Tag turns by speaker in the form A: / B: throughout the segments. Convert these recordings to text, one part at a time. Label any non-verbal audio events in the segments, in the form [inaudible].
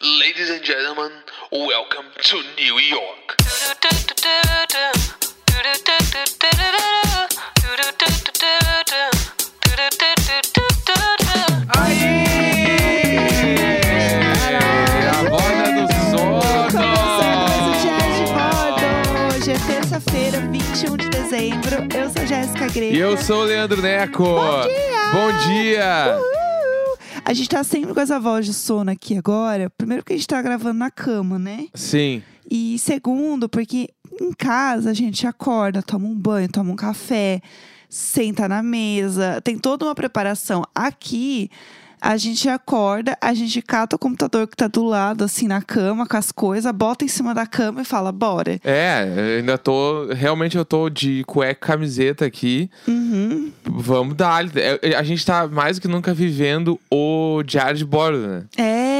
A: Ladies and gentlemen, welcome to New York.
B: A voz do
C: um
B: sono!
C: Hoje é terça-feira, 21 de dezembro. Eu sou Jéssica Greco.
B: E eu sou o Leandro Neco. Bom
C: dia!
B: Bom dia!
C: Uhul. A gente tá sempre com essa voz de sono aqui agora. Primeiro porque a gente tá gravando na cama, né?
B: Sim.
C: E segundo, porque em casa a gente acorda, toma um banho, toma um café, senta na mesa, tem toda uma preparação. Aqui a gente acorda, a gente cata o computador que tá do lado, assim, na cama, com as coisas, bota em cima da cama e fala, bora.
B: É, eu ainda tô. Realmente eu tô de cueca e camiseta aqui.
C: Uhum.
B: Vamos dar. É, A gente tá mais do que nunca vivendo o diário de bordo, né?
C: É.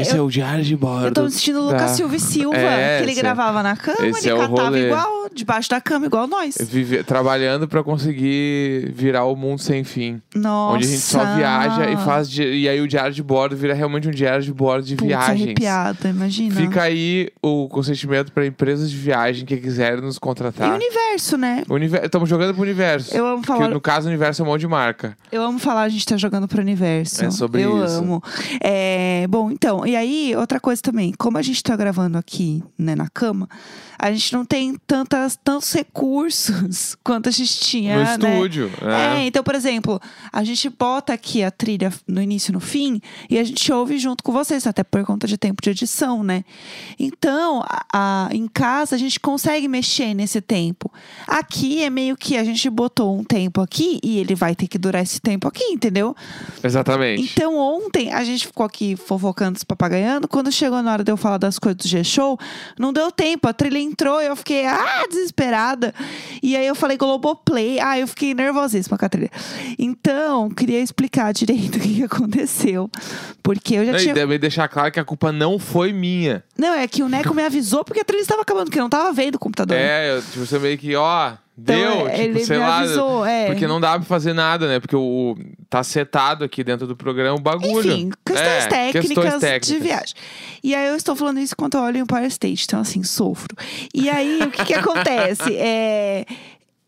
B: Esse
C: eu,
B: é o diário de bordo.
C: eu tô me sentindo o Lucas
B: da-
C: Silva e [laughs] Silva,
B: É,
C: que ele
B: é-
C: gravava na cama,
B: esse
C: ele
B: é
C: catava
B: rolê.
C: igual, debaixo da cama, igual nós.
B: Vive- trabalhando pra conseguir virar o mundo sem fim.
C: Nossa.
B: Onde a gente só viaja e faz. E aí o diário de bordo vira realmente um diário de bordo de
C: Putz,
B: viagens.
C: arrepiada, imagina.
B: Fica aí o consentimento pra empresas de viagem que quiserem nos
C: E o
B: contratar.
C: universo, né?
B: Estamos jogando pro universo.
C: Eu amo
B: Que
C: falar,
B: no caso, o universo é um monte de marca.
C: eu amo falar, a gente tá jogando pro universo.
B: É sobre
C: eu
B: isso.
C: amo. É, bom, então, e aí, outra coisa também, como a gente tá gravando aqui, né, na cama, a gente não tem tantas, tantos recursos [laughs] quanto a gente tinha,
B: no
C: né?
B: estúdio.
C: É,
B: É.
C: então, por exemplo, a gente bota aqui a trilha no início e no fim e a gente ouve junto com vocês, até por conta de tempo de edição, né? Então, a- a- em casa a gente consegue mexer nesse tempo. Aqui é meio que a gente botou um tempo aqui e ele vai ter que durar esse tempo aqui, entendeu?
B: Exatamente.
C: Então, ontem a gente ficou aqui fofocando, papagaiando. Quando chegou na hora de eu falar das coisas do G-Show, não deu tempo. A trilha entrou e eu fiquei, ah, desesperada. E aí eu falei Globoplay. Ah, eu fiquei nervosíssima com a trilha. Então, queria explicar direito [laughs] o que, aconteceu. Porque eu já
B: Não, E
C: tinha.
B: também deixar claro que a culpa não foi minha.
C: Não, é que o Neco me avisou porque a trilha estava acabando, porque eu não tava vendo o computador.
B: É, eu, tipo, você meio que, ó, deu,
C: é,
B: tipo,
C: ele
B: sei
C: me
B: lá.
C: avisou, é.
B: Porque não dá pra fazer nada, né? Porque o, tá setado aqui dentro do programa o bagulho.
C: Enfim, questões,
B: É,
C: técnicas
B: questões
C: de
B: técnicas.
C: viagem. E aí eu estou falando isso enquanto eu olho em Empire State, então assim, sofro. E aí, o que que [laughs] acontece? É...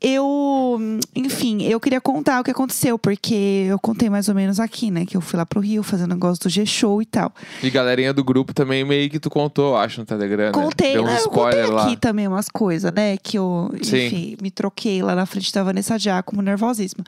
C: Eu, enfim, eu queria contar o que aconteceu, porque eu contei mais ou menos aqui, né? Que eu fui lá pro Rio fazer um negócio do G-Show e tal.
B: E galerinha do grupo também meio que tu contou, eu acho, no Telegram. né?
C: Contei,
B: Deu uns
C: né? Eu contei
B: spoiler lá.
C: aqui também umas coisas, né? Que eu,
B: Sim.
C: enfim, me troquei lá na frente da Vanessa Giacomo, nervosíssima.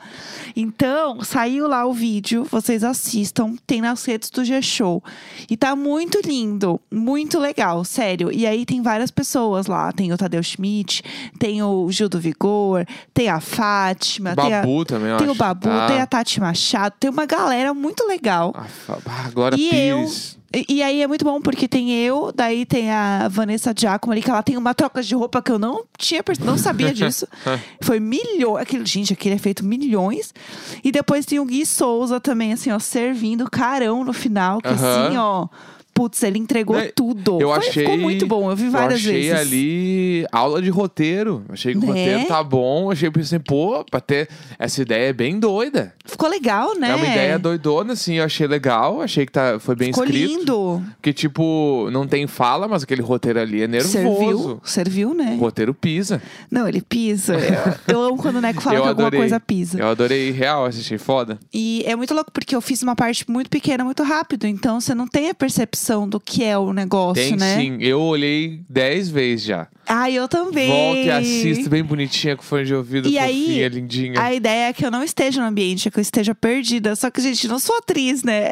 C: Então, saiu lá o vídeo, vocês assistam, tem nas redes do G-Show. E tá muito lindo, muito legal, sério. E aí tem várias pessoas lá. Tem o Tadeu Schmidt, tem o Gil do Vigor, tem a Fátima, tem, a,
B: Babu também, eu
C: tem o. Babu,
B: Tá.
C: tem a Tati Machado, tem uma galera muito legal.
B: Fa- ah,
C: E
B: Pires.
C: E, e aí é muito bom porque tem eu, daí tem a Vanessa Giacomo ali, que ela tem uma troca de roupa que eu não tinha, não sabia [laughs] disso. Foi milhões, aquele, gente, aquele é feito milhões. E depois tem o Gui Souza também, assim, ó, servindo carão no final, que
B: Aham.
C: assim, ó, putz, ele entregou
B: Né,
C: tudo.
B: Eu
C: Foi-
B: achei.
C: Ficou muito bom, eu vi várias
B: eu achei
C: vezes.
B: ali aula de roteiro. Achei que o
C: Né?
B: roteiro tá bom. Achei pensei, pô, pra ter. Essa ideia é bem doida.
C: Ficou legal, né?
B: É uma ideia doidona, assim. Eu achei legal. Achei que tá, foi bem
C: Ficou
B: escrito.
C: lindo.
B: Porque, tipo, não tem fala, mas aquele roteiro ali é nervoso.
C: Serviu, serviu, né?
B: O roteiro pisa.
C: Não, ele pisa. Eu, eu amo quando o Neco fala [laughs]
B: eu
C: que alguma
B: adorei.
C: coisa pisa.
B: Eu adorei real, achei foda.
C: E é muito louco, porque eu fiz uma parte muito pequena, muito rápido. Então você não tem a percepção do que é o negócio,
B: Tem
C: né?
B: sim. Eu olhei dez vezes já.
C: Ah, eu também.
B: Volta e assista bem bonitinha, com fone de ouvido,
C: E
B: fofinha,
C: aí,
B: lindinha.
C: A ideia é que eu não esteja no ambiente, é que eu esteja perdida. Só que, gente, não sou atriz, né?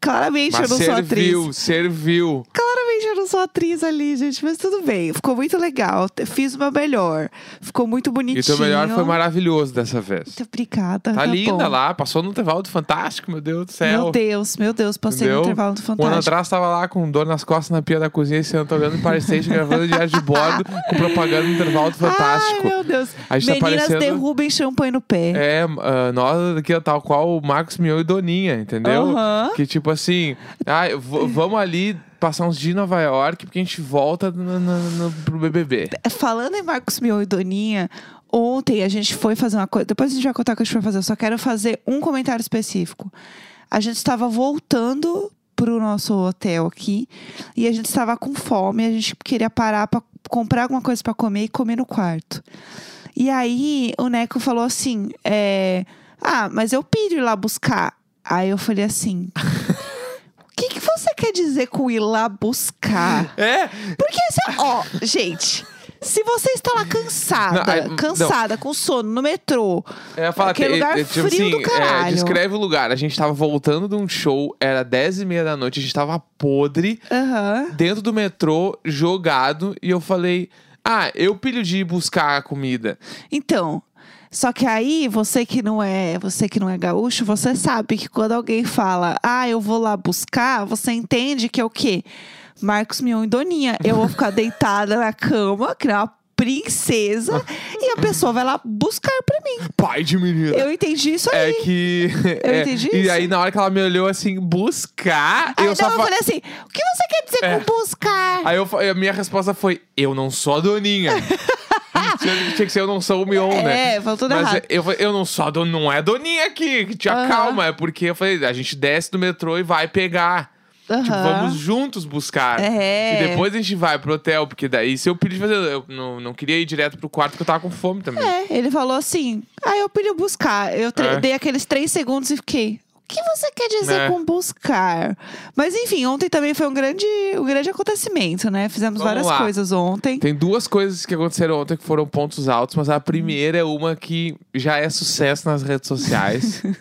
C: Claramente
B: Mas
C: eu não sou atriz.
B: serviu, serviu.
C: Claramente eu não sou atriz ali, gente. Mas tudo bem. Ficou muito legal. Fiz o meu melhor. Ficou muito bonitinho.
B: E o melhor foi maravilhoso dessa vez.
C: Muito obrigada.
B: Tá linda
C: bom.
B: lá, passou no intervalo do Fantástico, meu Deus do céu.
C: Meu Deus, meu Deus. Passei
B: Entendeu?
C: no intervalo do
B: Um ano
C: Fantástico.
B: atrás tava lá com dor nas costas na pia da cozinha e sentado olhando para Station, gravando diário de bordo com propaganda no intervalo Fantástico.
C: Ai, meu Deus.
B: A gente tá
C: Meninas
B: parecendo-
C: derrubem champanhe no pé.
B: É, ah, nós aqui, tal qual o Marcos Mion e Doninha, entendeu? Que tipo assim, ah, vamos ali passar uns dias em Nova York porque a gente volta no, no- no- pro BBB.
C: Falando em Marcos Mion e Doninha, ontem a gente foi fazer uma coisa. Depois a gente vai contar o que a gente foi fazer. Eu só quero fazer um comentário específico. A gente estava voltando pro nosso hotel aqui. E a gente estava com fome, a gente queria parar pra comprar alguma coisa pra comer e comer no quarto. E aí o Neco falou assim: é, Ah, mas eu pido ir lá buscar. Aí eu falei assim. O que, que você quer dizer com ir lá buscar?
B: É,
C: Porque, assim, ó, gente, se você está lá cansada,
B: Não, aí, não.
C: cansada, com sono, no metrô,
B: eu falar
C: Aquele
B: que,
C: lugar
B: é, tipo
C: frio do
B: assim, é,
C: caralho.
B: descreve o lugar. A gente tava voltando de um show, era 10 e meia da noite, a gente tava podre,
C: aham,
B: dentro do metrô, jogado, e eu falei, ah, eu pilho de ir buscar a comida.
C: Então, só que aí você que não é, você que não é gaúcho, você sabe que quando alguém fala, ah, eu vou lá buscar, você entende que é o quê? Marcos Mion e Doninha. Eu vou ficar deitada na cama, que é uma princesa, e a pessoa vai lá buscar pra mim.
B: Pai de menina.
C: Eu entendi isso aí.
B: É que.
C: Eu
B: é,
C: entendi
B: E
C: isso.
B: aí, na hora que ela me olhou assim, buscar,
C: Aí
B: eu só
C: eu
B: fa-
C: falei assim: o que você quer dizer
B: É.
C: com buscar?
B: Aí eu, a minha resposta foi: eu não sou a doninha. [laughs] tinha, tinha que ser eu não sou o Mion, né?
C: É, falou tudo
B: Mas
C: errado.
B: eu, eu não sou a doninha, não é a doninha aqui, que te acalma. É porque eu falei, a gente desce do metrô e vai pegar. Tipo,
C: Aham.
B: vamos juntos buscar.
C: É.
B: E depois a gente vai pro hotel, porque daí se eu pedir fazer, eu não, não queria ir direto pro quarto porque eu tava com fome também.
C: É, ele falou assim: ah, eu pedi buscar. Eu
B: É.
C: dei aqueles três segundos e fiquei. O que você quer dizer
B: É.
C: com buscar? Mas enfim, ontem também foi um grande, um grande acontecimento, né? Fizemos
B: Vamos
C: várias
B: lá.
C: coisas ontem.
B: Tem duas coisas que aconteceram ontem que foram pontos altos, mas a primeira é uma que já é sucesso nas redes sociais. [laughs]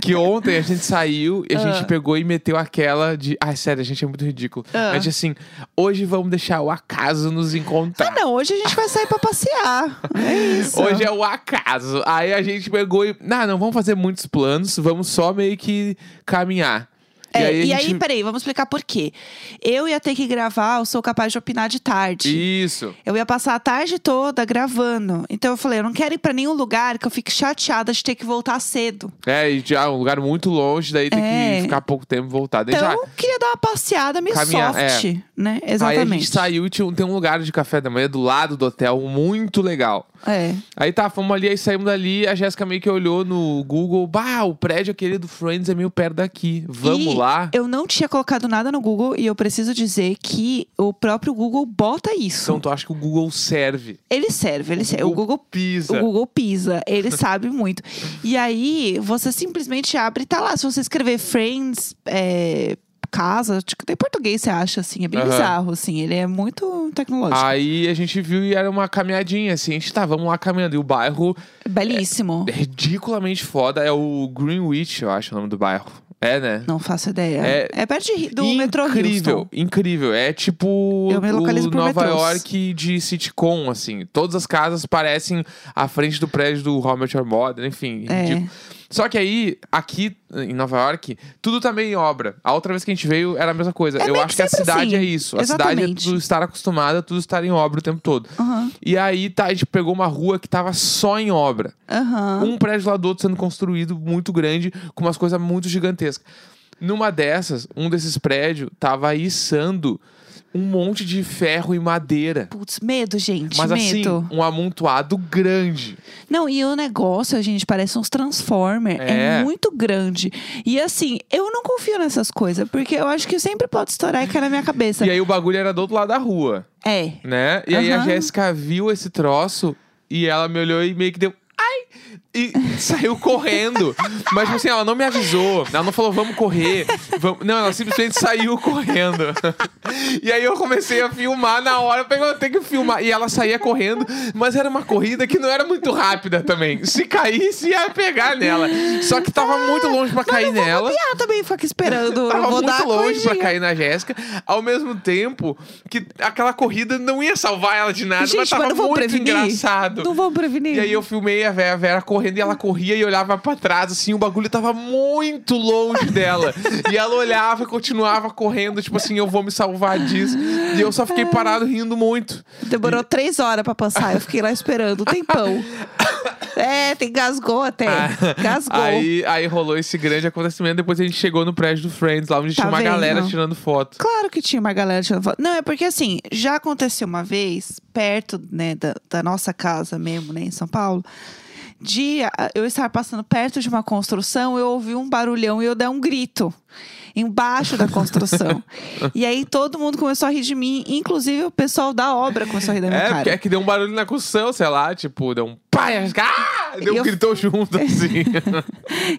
B: que ontem a gente saiu e a
C: Ah.
B: gente pegou e meteu aquela de. Ai, sério, a gente é muito ridículo.
C: Ah.
B: A gente assim, hoje vamos deixar o acaso nos encontrar.
C: Ah, não, hoje a gente vai sair pra passear. É isso.
B: Hoje é o acaso. Aí a gente pegou e. Não, não vamos fazer muitos planos, vamos só meio que caminhar.
C: É,
B: aí
C: e aí,
B: gente-
C: peraí, vamos explicar por quê. Eu ia ter que gravar, eu sou capaz de opinar de tarde.
B: Isso.
C: Eu ia passar a tarde toda gravando. Então eu falei, eu não quero ir pra nenhum lugar que eu fique chateada de ter que voltar cedo.
B: É, e já é um lugar muito longe, daí tem
C: É.
B: que ficar pouco tempo e voltar. Daí
C: Então
B: já-
C: eu queria dar uma passeada meio
B: Caminhar,
C: soft, né?
B: Aí a
C: Exatamente.
B: gente saiu e tinha, um- tem um lugar de café da manhã do lado do hotel, muito legal.
C: É.
B: Aí tá, fomos ali, aí saímos dali, a Jéssica meio que olhou no Google, bah, o prédio aquele do Friends é meio perto daqui, vamos
C: E
B: lá.
C: Eu não tinha colocado nada no Google e eu preciso dizer que o próprio Google bota isso.
B: Então tu acha que o Google serve?
C: Ele serve, ele serve. O Google
B: pisa.
C: O Google pisa, ele [laughs] sabe muito. E aí, você simplesmente abre e tá lá. Se você escrever Friends, é, casa, tipo, em português você acha, assim, é bem
B: Aham.
C: bizarro, assim. Ele é muito tecnológico.
B: Aí a gente viu e era uma caminhadinha, assim, a gente tá, vamos lá caminhando. E o bairro
C: Belíssimo.
B: é ridiculamente foda, é o Greenwich, eu acho o nome do bairro. É, né?
C: Não faço ideia.
B: É
C: É, perto de, do metrô
B: incrível,
C: Houston.
B: incrível. É tipo
C: Eu me localizo
B: o
C: por
B: Nova
C: metrôs.
B: York de sitcom, assim. Todas as casas parecem à frente do prédio do Met Your Mother, enfim.
C: É.
B: ridículo. Só que aí, aqui em Nova York, tudo tá meio em obra. A outra vez que a gente veio era a mesma coisa.
C: É
B: Eu acho
C: que
B: que a cidade
C: assim.
B: é isso. A cidade é tudo estar acostumada, tudo estar em obra o tempo todo.
C: Aham,
B: E aí, tá, a gente pegou uma rua que tava só em obra.
C: aham.
B: Um prédio lá do outro sendo construído, muito grande, com umas coisas muito gigantescas. Numa dessas, um desses prédios tava içando um monte de ferro e madeira.
C: Putz, medo, gente,
B: Mas
C: medo.
B: assim, um amontoado grande.
C: Não, e o negócio, gente, parece uns Transformer.
B: É.
C: É. muito grande. E assim, eu não confio nessas coisas, porque eu acho que sempre pode estourar e cair na minha cabeça.
B: E aí o bagulho era do outro lado da rua,
C: É.
B: né? E aí a. Jéssica viu esse troço e ela me olhou e meio que deu. E saiu correndo. Mas, tipo assim, ela não me avisou. Ela não falou, vamos correr. Vamos... Não, ela simplesmente saiu correndo. [laughs] E aí eu comecei a filmar na hora. Eu eu tenho que filmar. E ela saía correndo, mas era uma corrida que não era muito rápida também. Se caísse, ia pegar nela. Só que tava muito longe pra cair nela.
C: E ela também fica esperando.
B: Tava muito longe pra cair na Jéssica, ao mesmo tempo que aquela corrida não ia salvar ela de nada, mas
C: Gente,
B: tava
C: mas não vão
B: muito
C: prevenir?
B: engraçado.
C: Não vão prevenir.
B: E aí eu filmei a Vera, a Vera correndo e ela corria e olhava pra trás, assim, o bagulho tava muito longe dela. e ela olhava e continuava correndo, tipo assim, eu vou me salvar disso. E eu só fiquei parado rindo muito.
C: Demorou três horas pra passar. Eu fiquei lá esperando um tempão. é, tem gasgou até. Gasgou.
B: Ah, Aí, aí rolou esse grande acontecimento, depois a gente chegou no prédio do Friends, lá onde
C: Tá
B: tinha uma
C: vendo?
B: galera tirando foto.
C: Claro que tinha uma galera tirando foto. Não, é porque assim, já aconteceu uma vez, perto né, da, da nossa casa mesmo, né, em São Paulo, de ah, eu estar passando perto de uma construção, eu ouvi um barulhão e eu dei um grito. embaixo da construção. [laughs] e aí todo mundo começou a rir de mim, inclusive o pessoal da obra começou a rir da minha
B: É,
C: cara.
B: é que deu um barulho na construção, sei lá, tipo, deu um pai, ah! Deu um
C: eu-
B: gritou junto, [laughs] assim.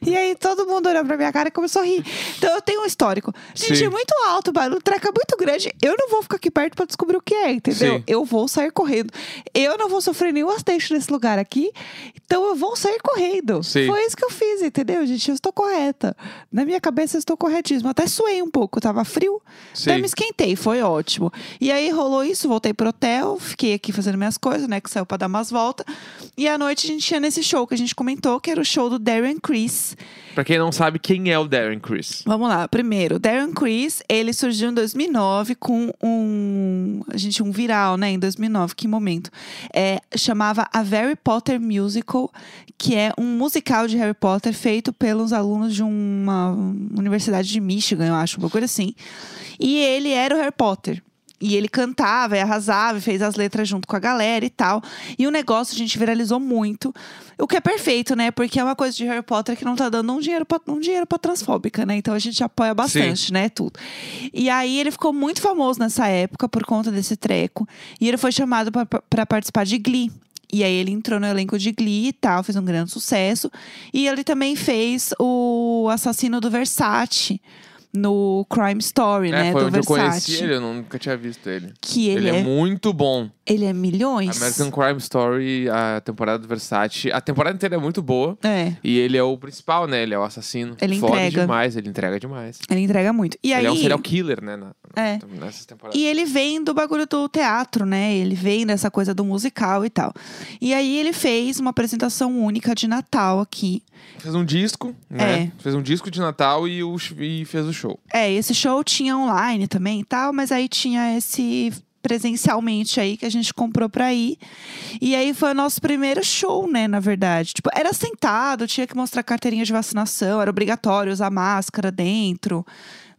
C: E aí todo mundo olhou pra minha cara e começou a rir. Então eu tenho um histórico. Gente,
B: Sim.
C: é muito alto, o barulho treca muito grande. Eu não vou ficar aqui perto pra descobrir o que é, entendeu?
B: Sim.
C: Eu vou sair correndo. Eu não vou sofrer nenhum acidente nesse lugar aqui. Então eu vou sair correndo.
B: Sim.
C: Foi isso que eu fiz, entendeu, gente? Eu estou correta. Na minha cabeça eu estou corretíssima. Até suei um pouco, tava frio.
B: Sim.
C: Até me esquentei, foi ótimo. E aí rolou isso, voltei pro hotel, fiquei aqui fazendo minhas coisas, né? Que saiu pra dar umas voltas. E à noite a gente ia nesse show que a gente comentou, que era o show do Darren Criss.
B: pra quem não sabe, quem é o Darren Criss?
C: Vamos lá. Primeiro, Darren Criss, ele surgiu em 2009 com um, a gente um viral, né, em 2009, que momento. É, chamava A Harry Potter Musical, que é um musical de Harry Potter feito pelos alunos de uma universidade de Michigan, eu acho, uma coisa assim. E ele era o Harry Potter. E ele cantava e arrasava e fez as letras junto com a galera e tal. E o negócio a gente viralizou muito. O que é perfeito, né? Porque é uma coisa de Harry Potter que não tá dando um dinheiro pra, um dinheiro pra transfóbica, né? Então a gente apoia bastante, né? Tudo. E aí ele ficou muito famoso nessa época por conta desse treco. E ele foi chamado pra participar de Glee. E aí ele entrou no elenco de Glee e tal, fez um grande sucesso. E ele também fez o assassino do Versace no Crime Story,
B: É,
C: né?
B: foi
C: do
B: onde eu
C: Versace.
B: conheci ele, eu nunca tinha visto ele.
C: Que ele,
B: Ele, é,
C: é,
B: muito bom.
C: ele é milhões.
B: American Crime Story, a temporada do Versace. A temporada inteira é muito boa.
C: É,
B: E ele é o principal, né? Ele é o assassino.
C: Ele
B: Foda
C: entrega.
B: demais, ele entrega demais.
C: ele entrega muito. E aí,
B: ele é um serial killer, né? Na,
C: É.
B: Nessas temporadas.
C: E ele vem do bagulho do teatro, né? Ele vem dessa coisa do musical e tal. E aí ele fez uma apresentação única de Natal aqui.
B: Fez um disco, né?
C: É.
B: Fez um disco de Natal e, o, e fez o show.
C: É, esse show tinha online também e tal, mas aí tinha esse presencialmente aí que a gente comprou pra ir. E aí foi o nosso primeiro show, né, na verdade. Tipo, era sentado, tinha que mostrar carteirinha de vacinação, era obrigatório usar máscara dentro.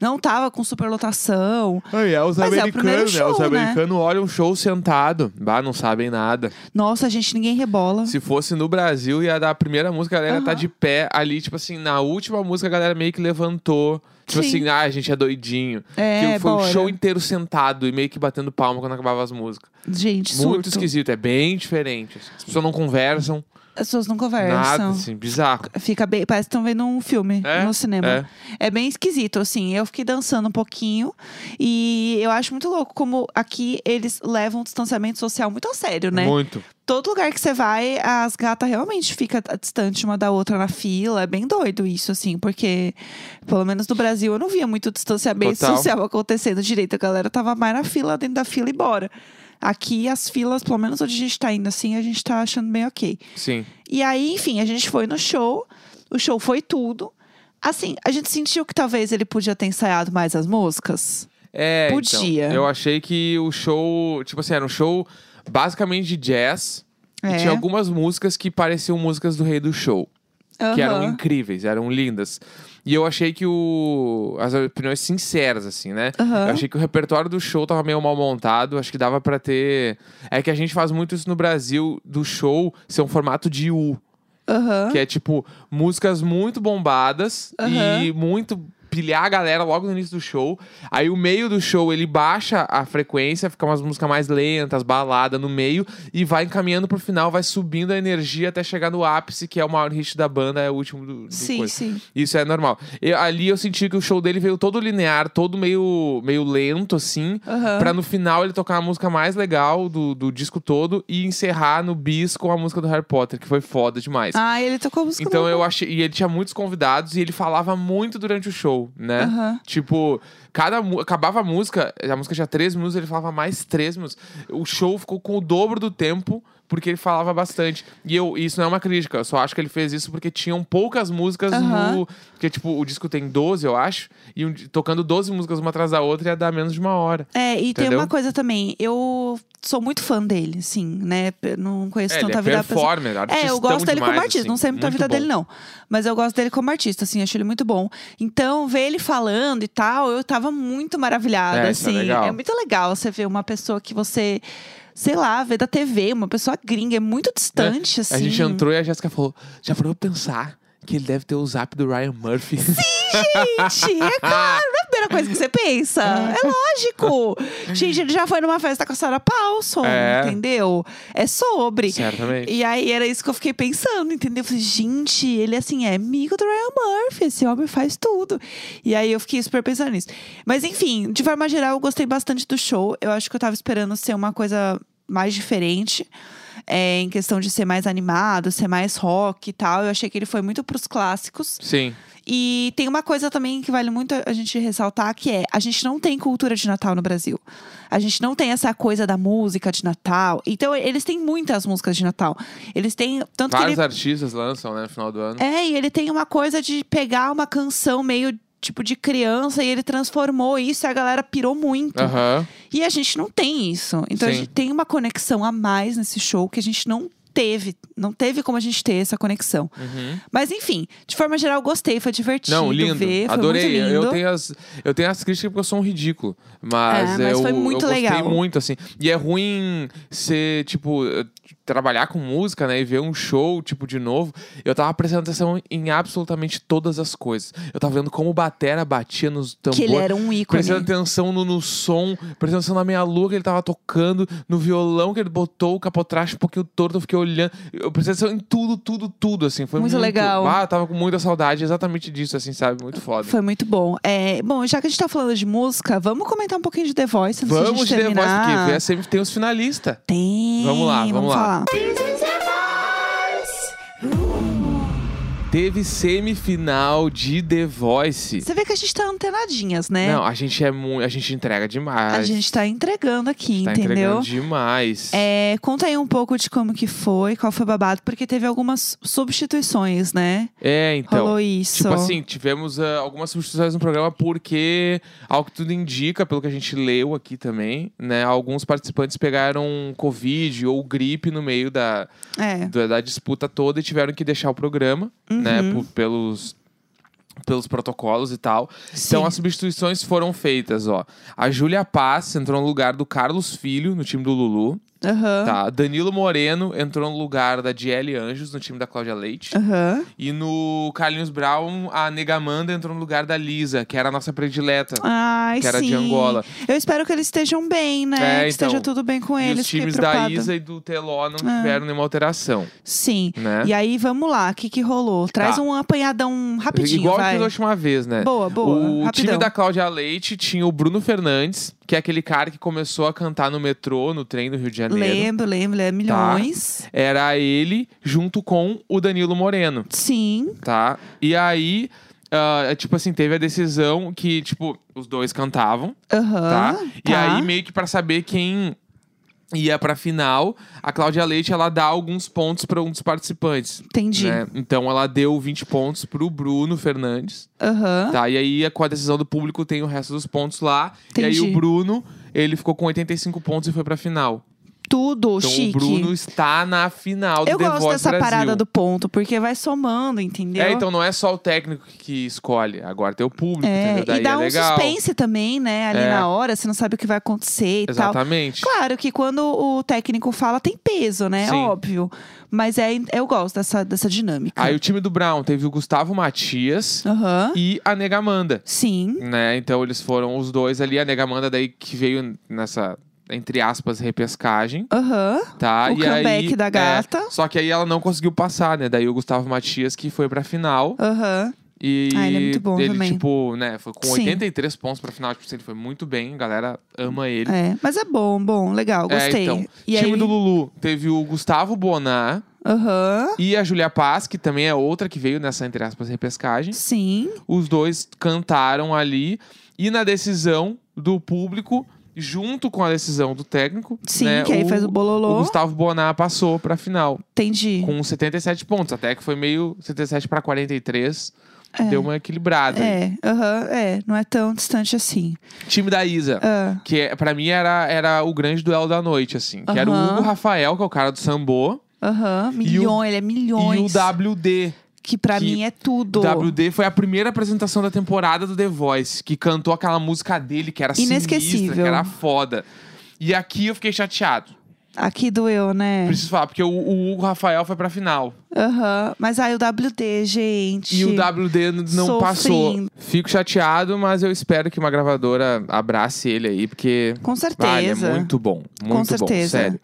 C: Não tava com superlotação.
B: Aí é, os
C: Mas é o primeiro
B: americanos, né? Os
C: show, né?
B: americanos olham o show sentado. Bah, não sabem nada.
C: Nossa, gente, ninguém rebola.
B: Se fosse no Brasil, ia dar a primeira música, a galera tá
C: Aham.
B: de pé ali, tipo assim, na última música a galera meio que levantou. Tipo
C: Sim.
B: assim, ah, a gente é doidinho.
C: É,
B: que foi
C: bora.
B: o show inteiro sentado e meio que batendo palma quando acabava as músicas.
C: Gente,
B: Muito
C: surto.
B: esquisito, é bem diferente. assim. As pessoas não conversam,
C: As pessoas não conversam.
B: nada, assim, bizarro.
C: Fica bem, parece que estão vendo um filme
B: É,
C: no cinema. É. bem esquisito, assim. Eu fiquei dançando um pouquinho e eu acho muito louco como aqui eles levam o distanciamento social muito a sério, né?
B: Muito.
C: Todo lugar que você vai, as gatas realmente ficam distante uma da outra na fila. É bem doido isso, assim, porque, pelo menos no Brasil, eu não via muito distanciamento
B: Total.
C: social acontecendo direito. A galera tava mais na fila, dentro da fila e bora. Aqui, as filas, pelo menos onde a gente tá indo assim, a gente tá achando bem ok.
B: Sim.
C: E aí, enfim, a gente foi no show. O show foi tudo. Assim, a gente sentiu que talvez ele podia ter ensaiado mais as músicas.
B: É,
C: Podia.
B: então, eu achei que o show, tipo assim, era um show basicamente de jazz.
C: É.
B: E tinha algumas músicas que pareciam músicas do Rei do Show. Que eram incríveis, eram lindas. E eu achei que o. As opiniões sinceras, assim, né?
C: Aham.
B: Eu achei que o repertório do show tava meio mal montado. Acho que dava pra ter. É que a gente faz muito isso no Brasil, do show ser um formato de U.
C: Aham.
B: Que é tipo, músicas muito bombadas
C: Aham.
B: e muito pilhar a galera logo no início do show. Aí o meio do show ele baixa a frequência, fica umas músicas mais lentas, balada no meio e vai encaminhando pro final, vai subindo a energia até chegar no ápice, que é o maior hit da banda, é o último do, do
C: Sim,
B: coisa.
C: sim.
B: Isso é normal. Eu- ali eu senti que o show dele veio todo linear, todo meio, meio lento, assim.
C: Aham.
B: Pra no final ele tocar a música mais legal do, do disco todo e encerrar no bis com a música do Harry Potter, que foi foda demais.
C: Ah, ele tocou música
B: Então eu achei. E ele tinha muitos convidados e ele falava muito durante o show, né?
C: Aham.
B: Tipo, cada. Acabava a música, a música tinha três minutos, ele falava mais três minutos. O show ficou com o dobro do tempo. Porque ele falava bastante. E eu, isso não é uma crítica, eu só acho que ele fez isso porque tinham poucas músicas
C: Aham.
B: no. Porque, tipo, o disco tem 12, eu acho. E um- tocando 12 músicas uma atrás da outra ia dar menos de uma hora.
C: É, e tem
B: Entendeu?
C: uma coisa também. Eu sou muito fã dele, assim, né? Não conheço
B: É, ele
C: tanto
B: é
C: a vida da pessoa.
B: performer,
C: É, eu gosto dele como
B: demais,
C: artista.
B: assim,
C: não sei muito a vida
B: bom.
C: dele, não. Mas eu gosto dele como artista, assim, acho ele muito bom. Então, ver ele falando e tal, eu tava muito maravilhada,
B: É, é
C: assim.
B: legal.
C: muito legal você ver uma pessoa que você, sei lá, vê da TV, uma pessoa gringa, é muito distante, assim.
B: A gente entrou e a Jéssica falou: já parou pra pensar que ele deve ter o zap do Ryan Murphy.
C: Gente, é [laughs] claro, é primeira coisa que você pensa. É lógico. Gente, ele já foi numa festa com a Sarah Paulson,
B: É.
C: entendeu? É sobre.
B: Certamente.
C: E aí era isso que eu fiquei pensando, entendeu? Eu falei, gente, ele assim é amigo do Ryan Murphy, esse homem faz tudo. E aí eu fiquei super pensando nisso. Mas enfim, de forma geral, eu gostei bastante do show. Eu acho que eu tava esperando ser uma coisa mais diferente. É, em questão de ser mais animado, ser mais rock e tal. Eu achei que ele foi muito pros clássicos.
B: Sim.
C: E tem uma coisa também que vale muito a gente ressaltar, que é a gente não tem cultura de Natal no Brasil. A gente não tem essa coisa da música de Natal. Então, eles têm muitas músicas de Natal. Eles têm. Tanto
B: Vários
C: ele,
B: artistas lançam, né, no final do ano.
C: É, e ele tem uma coisa de pegar uma canção meio tipo de criança e ele transformou isso e a galera pirou muito.
B: Aham.
C: E a gente não tem isso. Então a
B: Sim.
C: gente tem uma conexão a mais nesse show que a gente não teve. Não teve como a gente ter essa conexão.
B: Uhum.
C: Mas enfim, de forma geral, gostei, foi divertido
B: Não, lindo.
C: ver. Foi
B: Adorei.
C: lindo.
B: Eu tenho as eu tenho as críticas porque eu sou um ridículo, mas,
C: É, mas
B: eu,
C: foi muito
B: eu gostei
C: legal.
B: muito assim. E é ruim ser tipo trabalhar com música, né, e ver um show tipo de novo. Eu tava prestando atenção em absolutamente todas as coisas. Eu tava vendo como o batera batia nos tambores.
C: Que ele era um ícone.
B: Prestando atenção no, no som, prestando atenção na meia lua que ele tava tocando, no violão que ele botou, o capotraste um pouquinho torto, eu fiquei olhando. Eu prestei atenção em tudo, tudo, tudo, assim. Foi
C: Muito
B: muito,
C: legal.
B: Ah, eu tava com muita saudade exatamente disso, assim, sabe? Muito foda.
C: Foi muito bom. É, bom, já que a gente tá falando de música, vamos comentar um pouquinho de The Voice antes
B: Vamos
C: de
B: de
C: a gente
B: The Voice, porque sempre tem os finalistas.
C: Tem.
B: Vamos lá, vamos lá.
C: falar.
B: This is Teve semifinal de The Voice.
C: Você vê que a gente tá antenadinhas, né?
B: Não, a gente é muito. A gente entrega demais.
C: a gente tá entregando aqui,
B: tá
C: entendeu?
B: entregando demais.
C: É, conta aí um pouco de como que foi, qual foi o babado, porque teve algumas substituições, né?
B: É, então.
C: Rolou isso.
B: Tipo assim, tivemos ah, algumas substituições no programa porque, ao que tudo indica, pelo que a gente leu aqui também, né? Alguns participantes pegaram Covid ou gripe no meio da,
C: É.
B: da, da disputa toda e tiveram que deixar o programa, né?
C: Uhum.
B: por- pelos, pelos protocolos e tal.
C: Sim.
B: Então as substituições foram feitas, ó. A Júlia Paz entrou no lugar do Carlos Filho, no time do Lulu.
C: Aham.
B: Tá. Danilo Moreno entrou no lugar da Diele Anjos, no time da Cláudia Leite.
C: Aham.
B: E no Carlinhos Brown, a Negamanda entrou no lugar da Lisa, que era a nossa predileta.
C: Ai,
B: Que era
C: sim.
B: de Angola.
C: Eu espero que eles estejam bem, né?
B: É,
C: que esteja
B: então.
C: tudo bem com eles.
B: os times da. Isa e do Teló não
C: Ah.
B: tiveram nenhuma alteração,
C: Sim.
B: né?
C: E aí, vamos lá. O que que rolou? Traz
B: Tá.
C: um apanhadão rapidinho,
B: Igual
C: vai.
B: que da última vez, né?
C: Boa, boa.
B: O
C: rapidão.
B: time da Cláudia Leite tinha o Bruno Fernandes, que é aquele cara que começou a cantar no metrô, no trem do Rio de Janeiro.
C: Lembro, lembro. É milhões.
B: Era ele junto com o Danilo Moreno,
C: Sim.
B: tá? E aí, ah, tipo assim, teve a decisão que, tipo, os dois cantavam,
C: Aham.
B: tá? E
C: tá.
B: aí, meio que pra saber quem ia pra final, a Cláudia Leite, ela dá alguns pontos pra um dos participantes.
C: Entendi.
B: Né? Então, ela deu 20 pontos pro Bruno Fernandes.
C: Aham.
B: Tá, e aí, com a decisão do público, tem o resto dos pontos lá. E aí,
C: Entendi.
B: o Bruno, ele ficou com 85 pontos e foi pra final.
C: Tudo
B: Então,
C: chique.
B: o Bruno está na final do
C: Eu
B: The
C: gosto
B: Voice
C: dessa
B: Brasil.
C: parada do ponto, porque vai somando, entendeu?
B: É, então não é só o técnico que escolhe, agora tem o público,
C: É, e dá
B: é
C: um
B: legal.
C: suspense também, né? Ali
B: É.
C: na hora, você não sabe o que vai acontecer e tal.
B: Exatamente.
C: Claro que quando o técnico fala, tem peso, né?
B: Sim.
C: Óbvio. Mas é, eu gosto dessa, dessa dinâmica.
B: Aí o time do Brown teve o Gustavo Matias
C: Aham.
B: e a Negamanda,
C: Sim.
B: né? Então eles foram os dois ali, a Negamanda daí que veio nessa entre aspas repescagem,
C: Aham.
B: tá?
C: O
B: e aí,
C: da
B: é,
C: gata.
B: só que aí ela não conseguiu passar, né? Daí o Gustavo Matias que foi pra final
C: Aham.
B: e
C: Ah, ele é muito bom
B: ele
C: também.
B: tipo, né, foi com
C: Sim.
B: 83 pontos pra final, tipo, ele foi muito bem, a galera ama ele.
C: É. Mas é bom, bom, legal, gostei.
B: É, então,
C: e
B: time
C: aí...
B: do Lulu teve o Gustavo Bonar
C: Aham.
B: e a Julia Paz, que também é outra que veio nessa, entre aspas, repescagem.
C: Sim.
B: Os dois cantaram ali. E na decisão do público, junto com a decisão do técnico,
C: Sim,
B: né,
C: que aí
B: o,
C: faz o bololô.
B: o Gustavo Bonar passou pra final
C: Entendi.
B: com 77 pontos. Até que foi meio 77 pra 43.
C: É.
B: Deu uma equilibrada.
C: É, aham, é. Não é tão distante assim.
B: Time da Isa.
C: Ah,
B: Que é- pra mim era, era o grande duelo da noite, assim. Que era o. Hugo Rafael, que é o cara do Sambô.
C: Aham, milhões, ele é milhões.
B: E o WD.
C: Que pra
B: que
C: mim é tudo.
B: WD foi a primeira apresentação da temporada do The Voice, que cantou aquela música dele, que era sinistra,
C: Inesquecível.
B: que era foda. E aqui eu fiquei chateado.
C: Aqui doeu, né?
B: Preciso falar, porque o, o Hugo Rafael foi pra final.
C: Aham. Mas aí o WD, gente.
B: E o WD não passou.
C: Sofrendo.
B: Fico chateado, mas eu espero que uma gravadora abrace ele aí, porque.
C: Com
B: Vale, é
C: certeza.
B: muito bom. Muito
C: certeza.
B: bom, sério.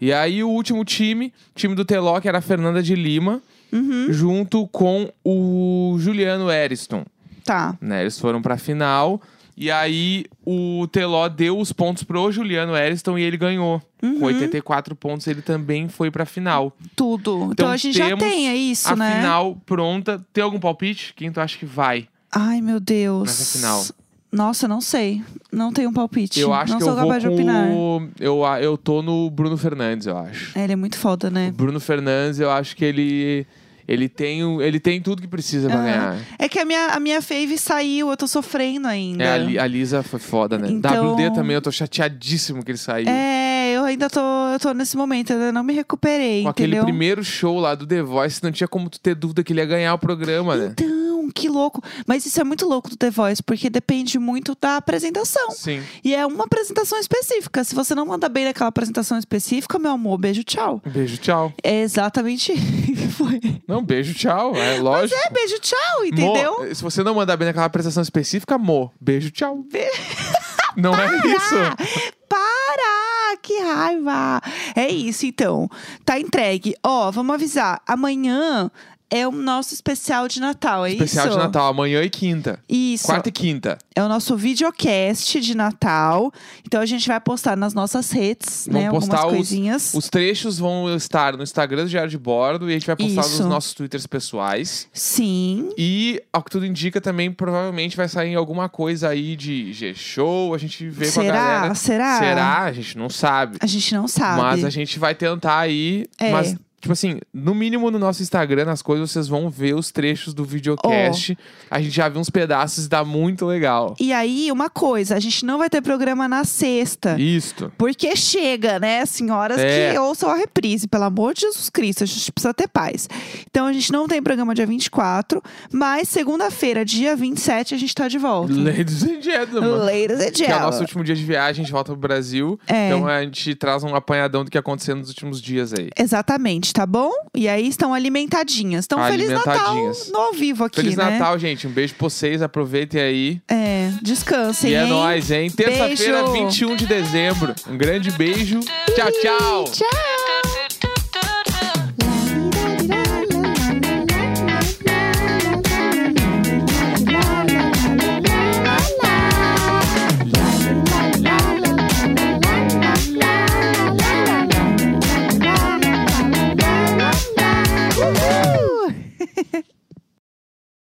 B: E aí, o último time, time do Teló, que era a Fernanda de Lima,
C: Uhum.
B: junto com o Juliano Eriston.
C: Tá.
B: Né? Eles foram pra final. E aí, o Teló deu os pontos pro Juliano Eriston e ele ganhou.
C: Uhum.
B: Com 84 pontos, ele também foi pra final.
C: Tudo. Então,
B: Então
C: a gente já tem, é isso,
B: a
C: né?
B: final pronta. Tem algum palpite? Quem tu acha que vai?
C: Ai, meu Deus.
B: Nessa final.
C: Nossa, não sei. Não tenho um palpite.
B: Eu acho
C: não
B: que
C: sou
B: eu vou
C: capaz de
B: com
C: opinar.
B: o... Eu, eu tô no Bruno Fernandes, eu acho.
C: É, ele é muito foda, né?
B: Bruno Fernandes, eu acho que ele ele tem o- ele tem tudo que precisa pra
C: Aham.
B: ganhar.
C: É que a minha, a minha fave saiu, eu tô sofrendo ainda.
B: É, a, Li- a Lisa foi foda, né?
C: Então-
B: WD também, eu tô chateadíssimo que ele saiu.
C: É, eu ainda tô, eu tô nesse momento, ainda não me recuperei,
B: Com aquele
C: entendeu?
B: primeiro show lá do The Voice, não tinha como tu ter dúvida que ele ia ganhar o programa, né?
C: Que louco. Mas isso é muito louco do The Voice, porque depende muito da apresentação.
B: Sim.
C: E é uma apresentação específica. Se você não manda bem naquela apresentação específica, meu amor, beijo, tchau.
B: Beijo, tchau.
C: É exatamente [laughs] foi.
B: Não, beijo, tchau. É lógico.
C: É, beijo, tchau, entendeu?
B: Mo, se você não mandar bem naquela apresentação específica, Mo, beijo, tchau. [laughs] Não é isso?
C: Para! Que raiva! É isso, então. Tá entregue. Ó, vamos avisar. Amanhã é o nosso especial de Natal, é
B: Especial
C: isso?
B: de Natal, amanhã e quinta.
C: Isso.
B: Quarta e quinta.
C: É o nosso videocast de Natal. Então a gente vai postar nas nossas redes,
B: Vamos
C: né? Algumas
B: postar os-
C: coisinhas.
B: Os trechos vão estar no Instagram do Diário de Bordo e a gente vai postar
C: Isso.
B: nos nossos Twitters pessoais.
C: Sim.
B: E, ao que tudo indica, também provavelmente vai sair alguma coisa aí de G-Show. A gente vê com a
C: Será?
B: galera.
C: Será?
B: Será? A gente não sabe.
C: A gente não sabe.
B: Mas a gente vai tentar aí.
C: É.
B: Mas, tipo assim, no mínimo no nosso Instagram, nas coisas, vocês vão ver os trechos do videocast. A gente já viu uns pedaços e dá muito legal.
C: E aí, uma coisa, a gente não vai ter programa na sexta.
B: Isto.
C: Porque chega, né, senhoras
B: É.
C: que ouçam a reprise, pelo amor de Jesus Cristo, a gente precisa ter paz. Então a gente não tem programa dia 24, mas segunda-feira, dia 27, a gente tá de volta.
B: Ladies and gentlemen.
C: Ladies and
B: Que é o nosso
C: gentlemen.
B: último dia de viagem, a gente volta pro Brasil.
C: É.
B: Então a gente traz um apanhadão do que aconteceu nos últimos dias aí.
C: Exatamente, tá bom? E aí estão alimentadinhas. Então, Feliz Natal
B: Alimentadinhas.
C: no ao vivo aqui,
B: Feliz
C: né?
B: Natal, gente. Um beijo pra vocês. Aproveitem aí.
C: É, descansem,
B: e é
C: hein?
B: nóis, hein? Terça-feira,
C: Beijo.
B: 21 de dezembro. Um grande beijo. Tchau, tchau.
C: Tchau!